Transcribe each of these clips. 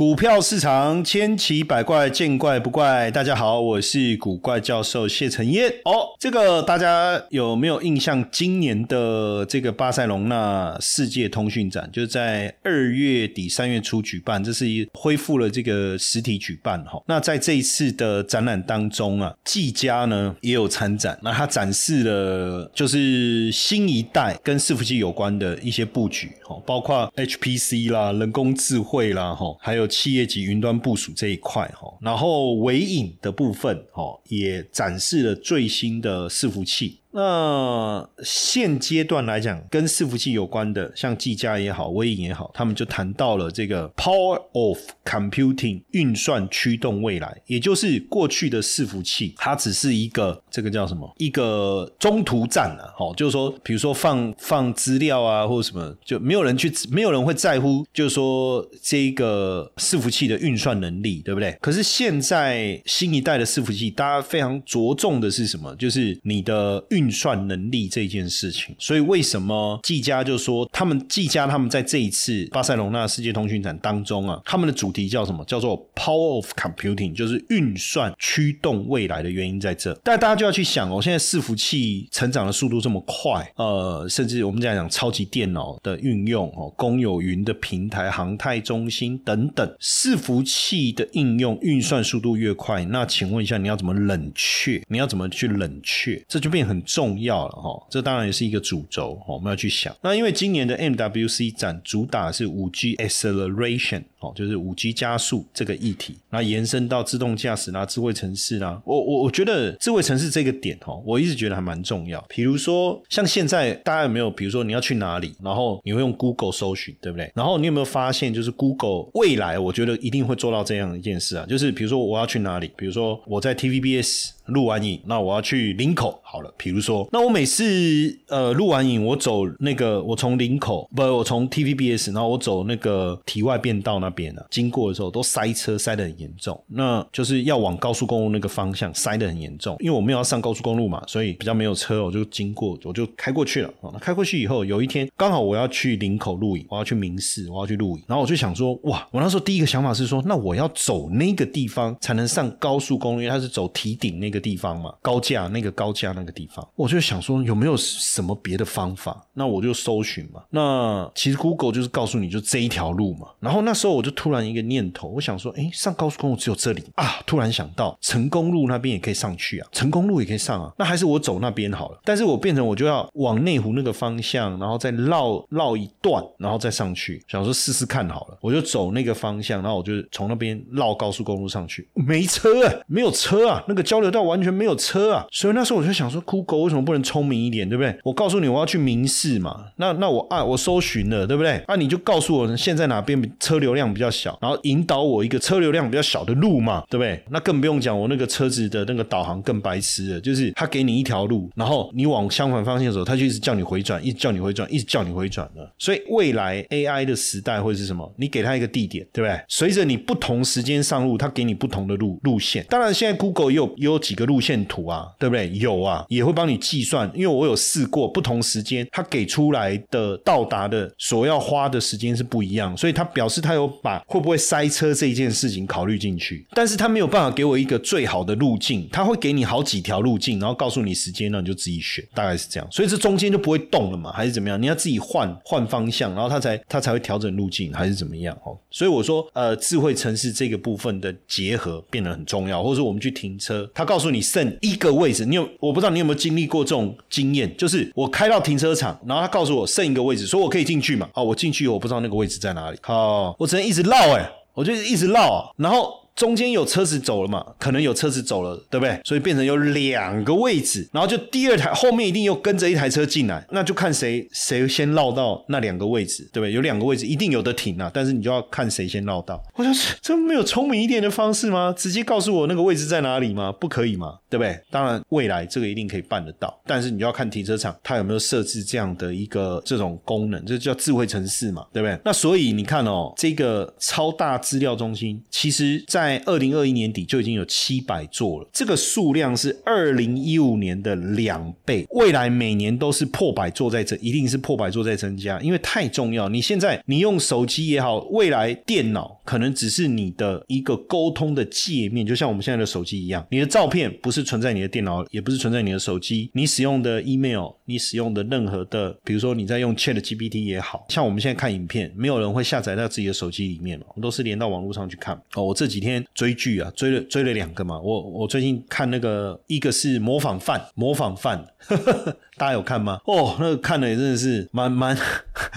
股票市场千奇百怪，见怪不怪。大家好，我是古怪教授谢承彦。哦，这个大家有没有印象？今年的这个巴塞隆纳世界通讯展，就是在二月底三月初举办，这是一恢复了这个实体举办哈。那在这一次的展览当中啊，技嘉呢也有参展，那它展示了就是新一代跟伺服器有关的一些布局哈，包括 HPC 啦、人工智慧啦哈，还有。企业级云端部署这一块哈，然后尾影的部分哈，也展示了最新的伺服器。那现阶段来讲，跟伺服器有关的，像技嘉也好，微影也好，他们就谈到了这个 Power of Computing 运算驱动未来，也就是过去的伺服器，它只是一个这个叫什么？一个中途站啊，哦，就是说，比如说放放资料啊，或者什么，就没有人去，没有人会在乎，就是说这个伺服器的运算能力，对不对？可是现在新一代的伺服器，大家非常着重的是什么？就是你的运运算能力这件事情，所以为什么技嘉就说他们技嘉他们在这一次巴塞隆纳世界通讯展当中啊，他们的主题叫什么？叫做 Power of Computing，就是运算驱动未来的原因在这。但大家就要去想哦，现在伺服器成长的速度这么快，呃，甚至我们讲讲超级电脑的运用哦，公有云的平台、航太中心等等，伺服器的应用运算速度越快，那请问一下，你要怎么冷却？你要怎么去冷却？这就变很。重要了哈，这当然也是一个主轴，我们要去想。那因为今年的 MWC 展主打是五 G acceleration。哦，就是五 G 加速这个议题，那延伸到自动驾驶啦、智慧城市啦，我我我觉得智慧城市这个点哦，我一直觉得还蛮重要。比如说，像现在大家有没有，比如说你要去哪里，然后你会用 Google 搜寻，对不对？然后你有没有发现，就是 Google 未来，我觉得一定会做到这样一件事啊，就是比如说我要去哪里，比如说我在 TVBS 录完影，那我要去林口，好了，比如说，那我每次呃录完影，我走那个，我从林口不，我从 TVBS，然后我走那个体外变道那。边啊，经过的时候都塞车，塞得很严重。那就是要往高速公路那个方向塞得很严重，因为我没有要上高速公路嘛，所以比较没有车，我就经过，我就开过去了。那开过去以后，有一天刚好我要去林口录影，我要去明市，我要去录影，然后我就想说，哇，我那时候第一个想法是说，那我要走那个地方才能上高速公路，因为它是走提顶那个地方嘛，高架那个高架那个地方，我就想说有没有什么别的方法？那我就搜寻嘛。那其实 Google 就是告诉你就这一条路嘛。然后那时候我就。突然一个念头，我想说，哎，上高速公路只有这里啊！突然想到成功路那边也可以上去啊，成功路也可以上啊，那还是我走那边好了。但是我变成我就要往内湖那个方向，然后再绕绕一段，然后再上去。想说试试看好了，我就走那个方向，然后我就从那边绕高速公路上去。没车哎，没有车啊，那个交流道完全没有车啊。所以那时候我就想说，Google 为什么不能聪明一点，对不对？我告诉你我要去明示嘛，那那我啊我搜寻了，对不对？啊你就告诉我现在哪边车流量比较小，然后引导我一个车流量比较小的路嘛，对不对？那更不用讲，我那个车子的那个导航更白痴了，就是他给你一条路，然后你往相反方向走，他就一直叫你回转，一直叫你回转，一直叫你回转的。所以未来 AI 的时代会是什么？你给他一个地点，对不对？随着你不同时间上路，他给你不同的路路线。当然，现在 Google 也有也有几个路线图啊，对不对？有啊，也会帮你计算，因为我有试过不同时间，他给出来的到达的所要花的时间是不一样，所以他表示他有把会不会。塞车这一件事情考虑进去，但是他没有办法给我一个最好的路径，他会给你好几条路径，然后告诉你时间，那你就自己选，大概是这样。所以这中间就不会动了嘛，还是怎么样？你要自己换换方向，然后他才他才会调整路径，还是怎么样？哦，所以我说，呃，智慧城市这个部分的结合变得很重要，或者说我们去停车，他告告诉你剩一个位置，你有我不知道你有没有经历过这种经验，就是我开到停车场，然后他告诉我剩一个位置，说我可以进去嘛？哦，我进去我不知道那个位置在哪里，好，我只能一直绕哎。我就一直绕，然后。中间有车子走了嘛？可能有车子走了，对不对？所以变成有两个位置，然后就第二台后面一定又跟着一台车进来，那就看谁谁先绕到那两个位置，对不对？有两个位置一定有的停啊，但是你就要看谁先绕到。我想这没有聪明一点的方式吗？直接告诉我那个位置在哪里吗？不可以吗？对不对？当然未来这个一定可以办得到，但是你就要看停车场它有没有设置这样的一个这种功能，这叫智慧城市嘛，对不对？那所以你看哦，这个超大资料中心，其实在在二零二一年底就已经有七百座了，这个数量是二零一五年的两倍，未来每年都是破百座在这，一定是破百座在增加，因为太重要。你现在你用手机也好，未来电脑可能只是你的一个沟通的界面，就像我们现在的手机一样，你的照片不是存在你的电脑，也不是存在你的手机，你使用的 email，你使用的任何的，比如说你在用 Chat GPT 也好像我们现在看影片，没有人会下载到自己的手机里面嘛，都是连到网络上去看。哦，我这几天追剧啊，追了追了两个嘛，我我最近看那个一个是模仿犯，模仿犯。大家有看吗？哦，那个看的也真的是蛮蛮，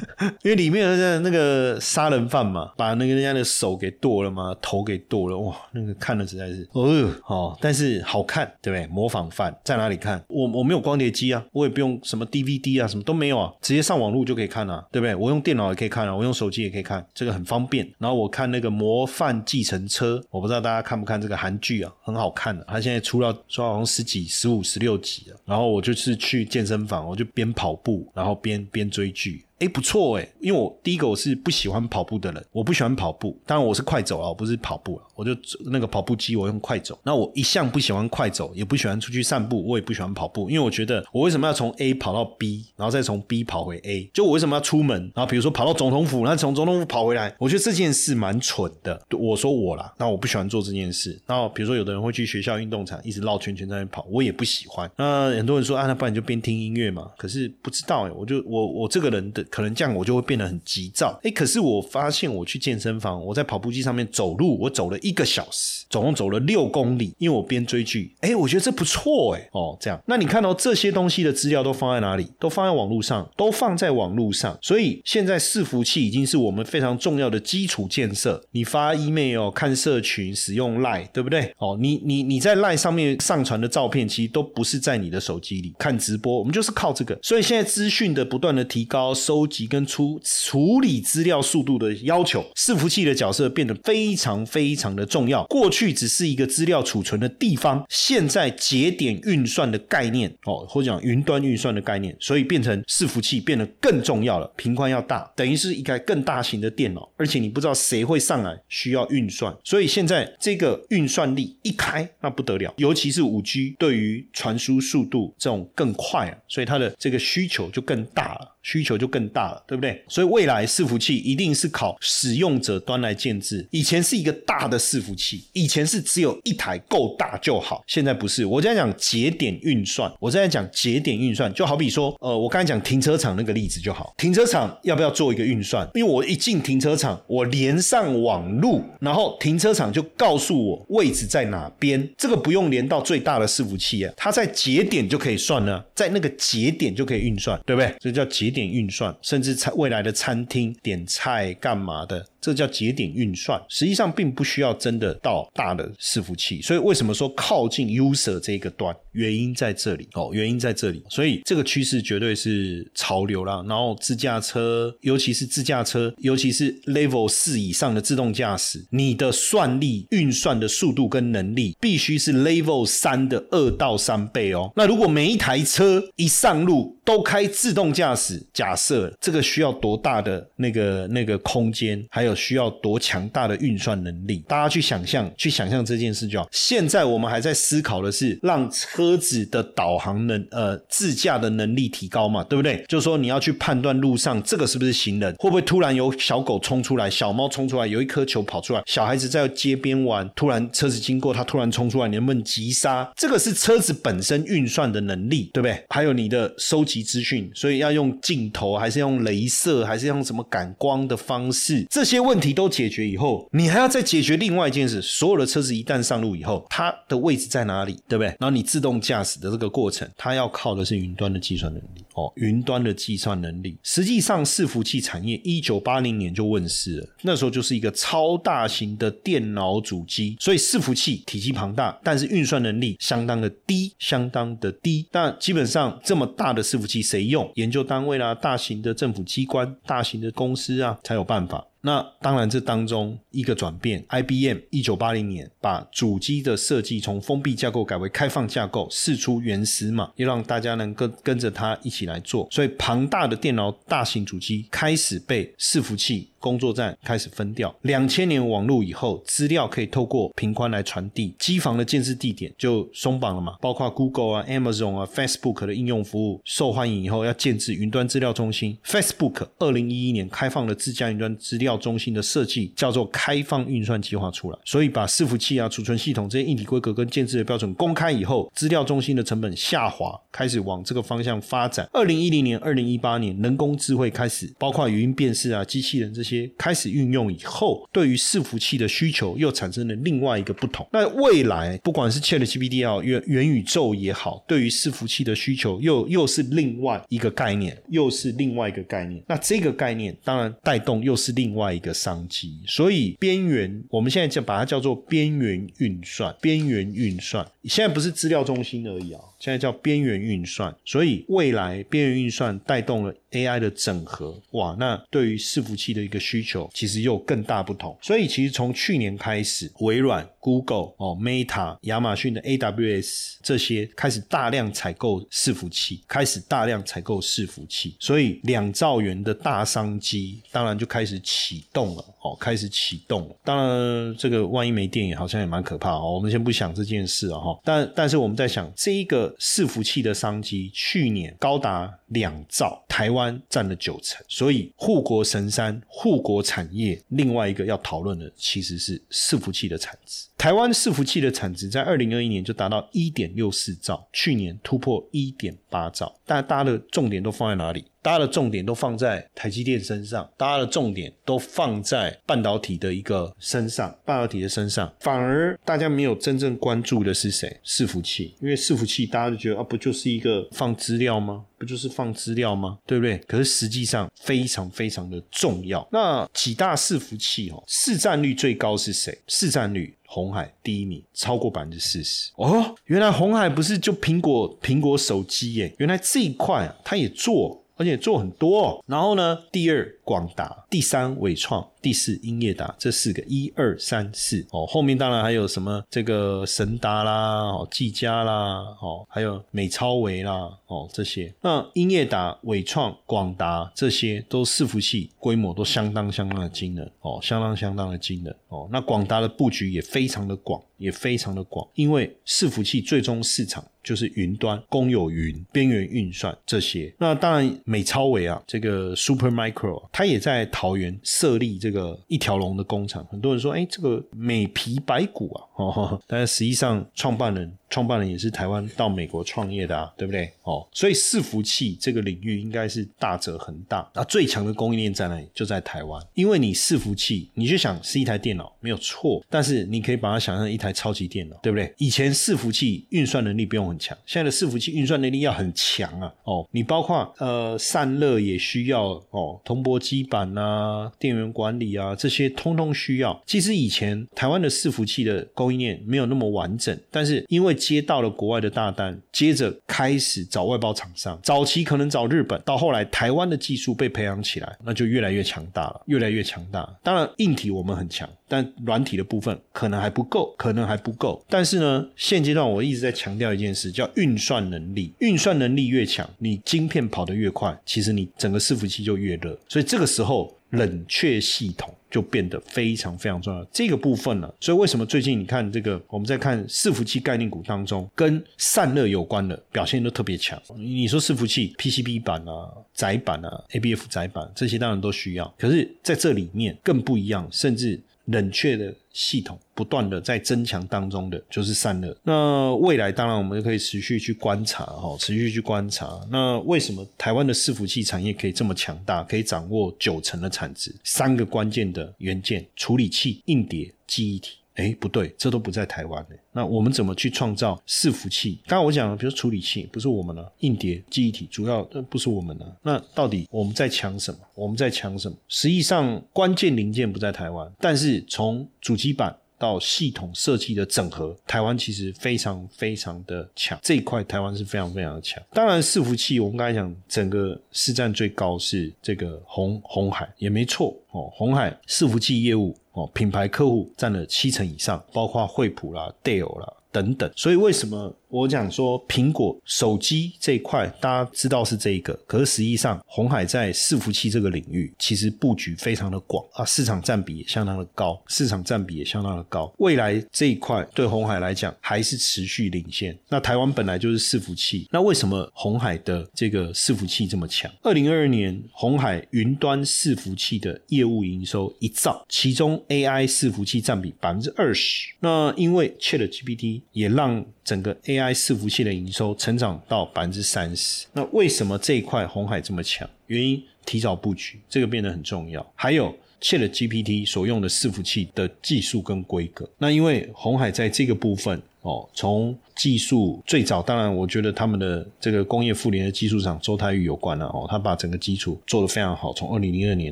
因为里面的那个杀人犯嘛，把那个人家的手给剁了嘛，头给剁了，哇，那个看的实在是，哦，哦，但是好看，对不对？模仿犯在哪里看？我我没有光碟机啊，我也不用什么 DVD 啊，什么都没有啊，直接上网络就可以看啊，对不对？我用电脑也可以看啊，我用手机也可以看，这个很方便。然后我看那个模范继承车，我不知道大家看不看这个韩剧啊，很好看的，它现在出到说好像十几、十五、十六集了，然后我就是去健。身房，我就边跑步，然后边边追剧。哎，不错哎，因为我第一个我是不喜欢跑步的人，我不喜欢跑步，当然我是快走啊，我不是跑步啊，我就那个跑步机我用快走。那我一向不喜欢快走，也不喜欢出去散步，我也不喜欢跑步，因为我觉得我为什么要从 A 跑到 B，然后再从 B 跑回 A？就我为什么要出门？然后比如说跑到总统府，然后从总统府跑回来，我觉得这件事蛮蠢的。我说我啦，那我不喜欢做这件事。然后比如说有的人会去学校运动场一直绕圈圈在那跑，我也不喜欢。那很多人说啊，那不然你就边听音乐嘛？可是不知道哎，我就我我这个人的可能这样我就会变。得很急躁，哎，可是我发现我去健身房，我在跑步机上面走路，我走了一个小时，总共走了六公里，因为我边追剧，哎，我觉得这不错，哎，哦，这样，那你看到这些东西的资料都放在哪里？都放在网络上，都放在网络上，所以现在伺服器已经是我们非常重要的基础建设。你发 email、看社群、使用 Line，对不对？哦，你你你在 Line 上面上传的照片，其实都不是在你的手机里看直播，我们就是靠这个。所以现在资讯的不断的提高、收收集跟出。处理资料速度的要求，伺服器的角色变得非常非常的重要。过去只是一个资料储存的地方，现在节点运算的概念哦，或者讲云端运算的概念，所以变成伺服器变得更重要了。频宽要大，等于是一台更大型的电脑，而且你不知道谁会上来需要运算，所以现在这个运算力一开，那不得了，尤其是五 G 对于传输速度这种更快啊，所以它的这个需求就更大了。需求就更大了，对不对？所以未来伺服器一定是靠使用者端来建制。以前是一个大的伺服器，以前是只有一台够大就好，现在不是。我在讲节点运算，我在讲节点运算，就好比说，呃，我刚才讲停车场那个例子就好。停车场要不要做一个运算？因为我一进停车场，我连上网路，然后停车场就告诉我位置在哪边。这个不用连到最大的伺服器啊，它在节点就可以算呢，在那个节点就可以运算，对不对？这叫节。点运算，甚至餐未来的餐厅点菜干嘛的？这叫节点运算，实际上并不需要真的到大的伺服器，所以为什么说靠近 user 这个端？原因在这里哦，原因在这里，所以这个趋势绝对是潮流啦。然后自驾车，尤其是自驾车，尤其是 level 四以上的自动驾驶，你的算力运算的速度跟能力必须是 level 三的二到三倍哦。那如果每一台车一上路都开自动驾驶，假设这个需要多大的那个那个空间，还有需要多强大的运算能力？大家去想象，去想象这件事就好。现在我们还在思考的是让车子的导航能呃自驾的能力提高嘛，对不对？就是说你要去判断路上这个是不是行人，会不会突然有小狗冲出来，小猫冲出来，有一颗球跑出来，小孩子在街边玩，突然车子经过，它突然冲出来，你能不能急刹？这个是车子本身运算的能力，对不对？还有你的收集资讯，所以要用镜头，还是用镭射，还是用什么感光的方式？这些。问题都解决以后，你还要再解决另外一件事：所有的车子一旦上路以后，它的位置在哪里，对不对？然后你自动驾驶的这个过程，它要靠的是云端的计算能力哦，云端的计算能力。实际上，伺服器产业一九八零年就问世了，那时候就是一个超大型的电脑主机，所以伺服器体积庞大，但是运算能力相当的低，相当的低。那基本上这么大的伺服器谁用？研究单位啦，大型的政府机关、大型的公司啊，才有办法。那当然，这当中一个转变，IBM 一九八零年把主机的设计从封闭架构改为开放架构，试出原始码，也让大家能跟跟着它一起来做。所以庞大的电脑、大型主机开始被伺服器。工作站开始分掉，两千年网络以后，资料可以透过频宽来传递，机房的建设地点就松绑了嘛，包括 Google 啊、Amazon 啊、Facebook 的应用服务受欢迎以后，要建置云端资料中心。Facebook 二零一一年开放了自家云端资料中心的设计，叫做开放运算计划出来，所以把伺服器啊、储存系统这些硬体规格跟建制的标准公开以后，资料中心的成本下滑，开始往这个方向发展。二零一零年、二零一八年，人工智慧开始，包括语音辨识啊、机器人这些。开始运用以后，对于伺服器的需求又产生了另外一个不同。那未来不管是 ChatGPT 也好，元元宇宙也好，对于伺服器的需求又又是另外一个概念，又是另外一个概念。那这个概念当然带动又是另外一个商机。所以边缘，我们现在就把它叫做边缘运算，边缘运算。现在不是资料中心而已啊，现在叫边缘运算。所以未来边缘运算带动了 AI 的整合，哇，那对于伺服器的一个需求，其实又更大不同。所以其实从去年开始，微软、Google、哦 Meta、亚马逊的 AWS 这些开始大量采购伺服器，开始大量采购伺服器，所以两兆元的大商机当然就开始启动了，哦，开始启动了。当然，这个万一没电，也好像也蛮可怕哦。我们先不想这件事啊，哈。但但是我们在想，这一个伺服器的商机，去年高达 Yeah. 两兆，台湾占了九成，所以护国神山、护国产业，另外一个要讨论的其实是伺服器的产值。台湾伺服器的产值在二零二一年就达到一点六四兆，去年突破一点八兆。但大家的重点都放在哪里？大家的重点都放在台积电身上，大家的重点都放在半导体的一个身上，半导体的身上，反而大家没有真正关注的是谁？伺服器，因为伺服器大家就觉得啊，不就是一个放资料吗？不就是放资料吗？对不对？可是实际上非常非常的重要。那几大伺服器哦，市占率最高是谁？市占率，红海第一名，超过百分之四十。哦，原来红海不是就苹果苹果手机耶？原来这一块啊，它也做。而且做很多，然后呢，第二广达，第三伟创，第四英业达，这四个一二三四哦，后面当然还有什么这个神达啦，哦，技嘉啦，哦，还有美超维啦，哦，这些。那英业达、伟创、广达这些都伺服器规模都相当相当的惊人哦，相当相当的惊人哦。那广达的布局也非常的广，也非常的广，因为伺服器最终市场。就是云端、公有云、边缘运算这些。那当然，美超维啊，这个 Super Micro，他也在桃园设立这个一条龙的工厂。很多人说，哎，这个美皮白骨啊，哦，但是实际上创办人。创办人也是台湾到美国创业的啊，对不对？哦，所以伺服器这个领域应该是大者恒大。那最强的供应链在哪里？就在台湾。因为你伺服器，你就想是一台电脑没有错，但是你可以把它想象一台超级电脑，对不对？以前伺服器运算能力不用很强，现在的伺服器运算能力要很强啊。哦，你包括呃散热也需要哦，铜箔基板啊、电源管理啊这些通通需要。其实以前台湾的伺服器的供应链没有那么完整，但是因为接到了国外的大单，接着开始找外包厂商。早期可能找日本，到后来台湾的技术被培养起来，那就越来越强大了，越来越强大。当然，硬体我们很强，但软体的部分可能还不够，可能还不够。但是呢，现阶段我一直在强调一件事，叫运算能力。运算能力越强，你晶片跑得越快，其实你整个伺服器就越热。所以这个时候。冷却系统就变得非常非常重要，这个部分呢，所以为什么最近你看这个，我们在看伺服器概念股当中，跟散热有关的表现都特别强。你说伺服器 PCB 板啊、窄板啊、ABF 窄板这些当然都需要，可是在这里面更不一样，甚至。冷却的系统不断的在增强当中的就是散热。那未来当然我们可以持续去观察哈，持续去观察。那为什么台湾的伺服器产业可以这么强大，可以掌握九成的产值？三个关键的元件：处理器、硬碟、记忆体。哎，不对，这都不在台湾呢。那我们怎么去创造伺服器？刚刚我讲了，比如处理器不是我们的，硬碟、记忆体主要不是我们的。那到底我们在抢什么？我们在抢什么？实际上关键零件不在台湾，但是从主机板。到系统设计的整合，台湾其实非常非常的强，这一块台湾是非常非常的强。当然，伺服器我们刚才讲，整个市占最高是这个红红海，也没错哦，红海伺服器业务哦，品牌客户占了七成以上，包括惠普啦、Dell 啦等等。所以为什么？我讲说，苹果手机这一块，大家知道是这一个，可是实际上，红海在伺服器这个领域，其实布局非常的广啊，市场占比也相当的高，市场占比也相当的高。未来这一块对红海来讲，还是持续领先。那台湾本来就是伺服器，那为什么红海的这个伺服器这么强？二零二二年，红海云端伺服器的业务营收一兆，其中 AI 伺服器占比百分之二十。那因为 Chat GPT 也让整个 AI 伺服器的营收成长到百分之三十，那为什么这一块红海这么强？原因提早布局，这个变得很重要。还有 Chat GPT 所用的伺服器的技术跟规格，那因为红海在这个部分哦，从技术最早，当然我觉得他们的这个工业富联的技术长周泰玉有关了哦，他把整个基础做得非常好。从二零零二年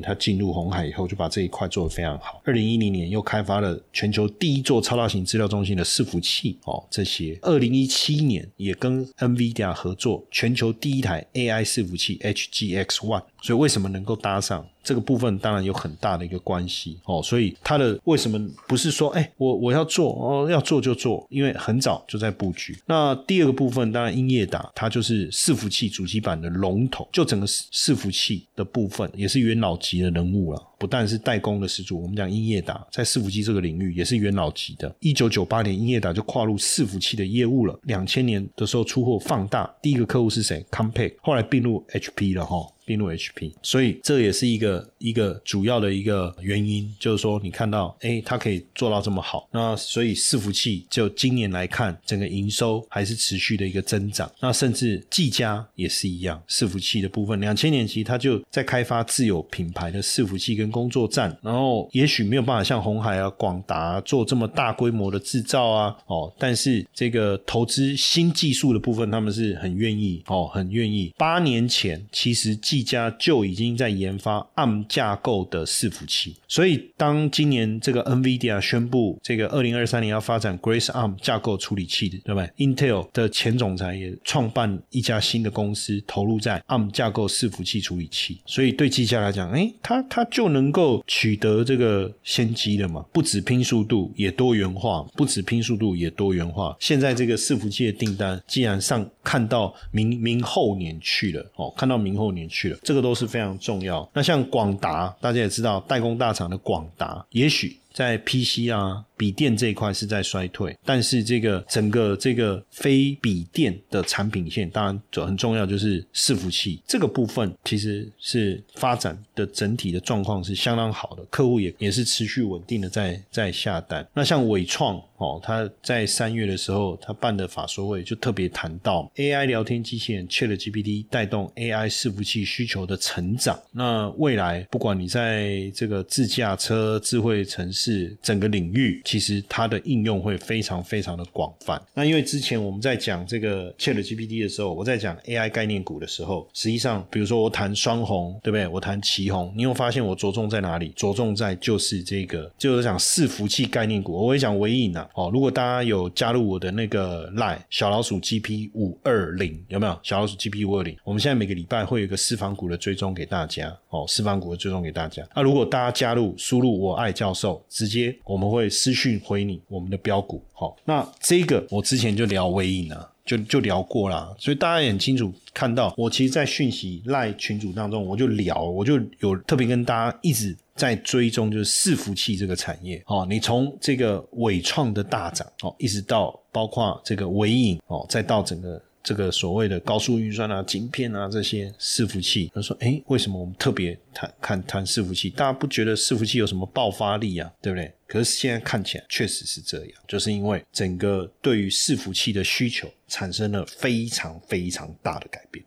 他进入红海以后，就把这一块做得非常好。二零一零年又开发了全球第一座超大型资料中心的伺服器哦，这些。二零一七年也跟 NVIDIA 合作全球第一台 AI 伺服器 HGX One，所以为什么能够搭上这个部分，当然有很大的一个关系哦。所以它的为什么不是说哎我我要做哦要做就做，因为很早就在布。那第二个部分，当然英业达它就是伺服器主机板的龙头，就整个伺伺服器的部分也是元老级的人物了。不但是代工的始祖，我们讲英业达在伺服器这个领域也是元老级的。一九九八年，英业达就跨入伺服器的业务了。两千年的时候出货放大，第一个客户是谁？Compaq，后来并入 HP 了哈。并入 HP，所以这也是一个一个主要的一个原因，就是说你看到，哎，它可以做到这么好，那所以伺服器就今年来看，整个营收还是持续的一个增长，那甚至技嘉也是一样，伺服器的部分，两千年其实它就在开发自有品牌的伺服器跟工作站，然后也许没有办法像红海啊、广达做这么大规模的制造啊，哦，但是这个投资新技术的部分，他们是很愿意哦，很愿意。八年前其实。技嘉就已经在研发 ARM 架构的伺服器，所以当今年这个 NVIDIA 宣布这个二零二三年要发展 Grace ARM 架构处理器的，对不对？Intel 的前总裁也创办一家新的公司，投入在 ARM 架构伺服器处理器，所以对技嘉来讲，哎，它它就能能够取得这个先机的嘛？不止拼速度，也多元化；不止拼速度，也多元化。现在这个伺服器的订单，既然上看到明明后年去了，哦，看到明后年去了。这个都是非常重要。那像广达，大家也知道，代工大厂的广达，也许在 PC 啊。笔电这一块是在衰退，但是这个整个这个非笔电的产品线，当然很很重要，就是伺服器这个部分，其实是发展的整体的状况是相当好的，客户也也是持续稳定的在在下单。那像伟创哦，他在三月的时候，他办的法说会就特别谈到 AI 聊天机器人 Chat GPT 带动 AI 伺服器需求的成长。那未来不管你在这个自驾车、智慧城市整个领域，其实它的应用会非常非常的广泛。那因为之前我们在讲这个 Chat GPT 的时候，我在讲 AI 概念股的时候，实际上，比如说我谈双红，对不对？我谈旗红，你有发现我着重在哪里？着重在就是这个，就是讲伺服器概念股。我会讲微影啊，哦，如果大家有加入我的那个 Line 小老鼠 GP 五二零，有没有？小老鼠 GP 五二零，我们现在每个礼拜会有一个私房股的追踪给大家，哦，私房股的追踪给大家。那如果大家加入，输入我爱教授，直接我们会私。讯回你我们的标股，好，那这个我之前就聊微影了，就就聊过啦，所以大家也很清楚看到，我其实，在讯息赖群组当中，我就聊，我就有特别跟大家一直在追踪，就是伺服器这个产业，哦，你从这个伟创的大涨，哦，一直到包括这个微影，哦，再到整个。这个所谓的高速运算啊、晶片啊这些伺服器，他说：“哎，为什么我们特别谈看谈伺服器？大家不觉得伺服器有什么爆发力啊？对不对？可是现在看起来确实是这样，就是因为整个对于伺服器的需求产生了非常非常大的改变。”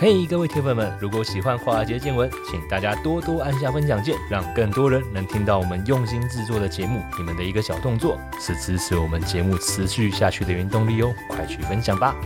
嘿，各位铁粉们，如果喜欢华尔街见闻，请大家多多按下分享键，让更多人能听到我们用心制作的节目。你们的一个小动作，是支持我们节目持续下去的原动力哦！快去分享吧。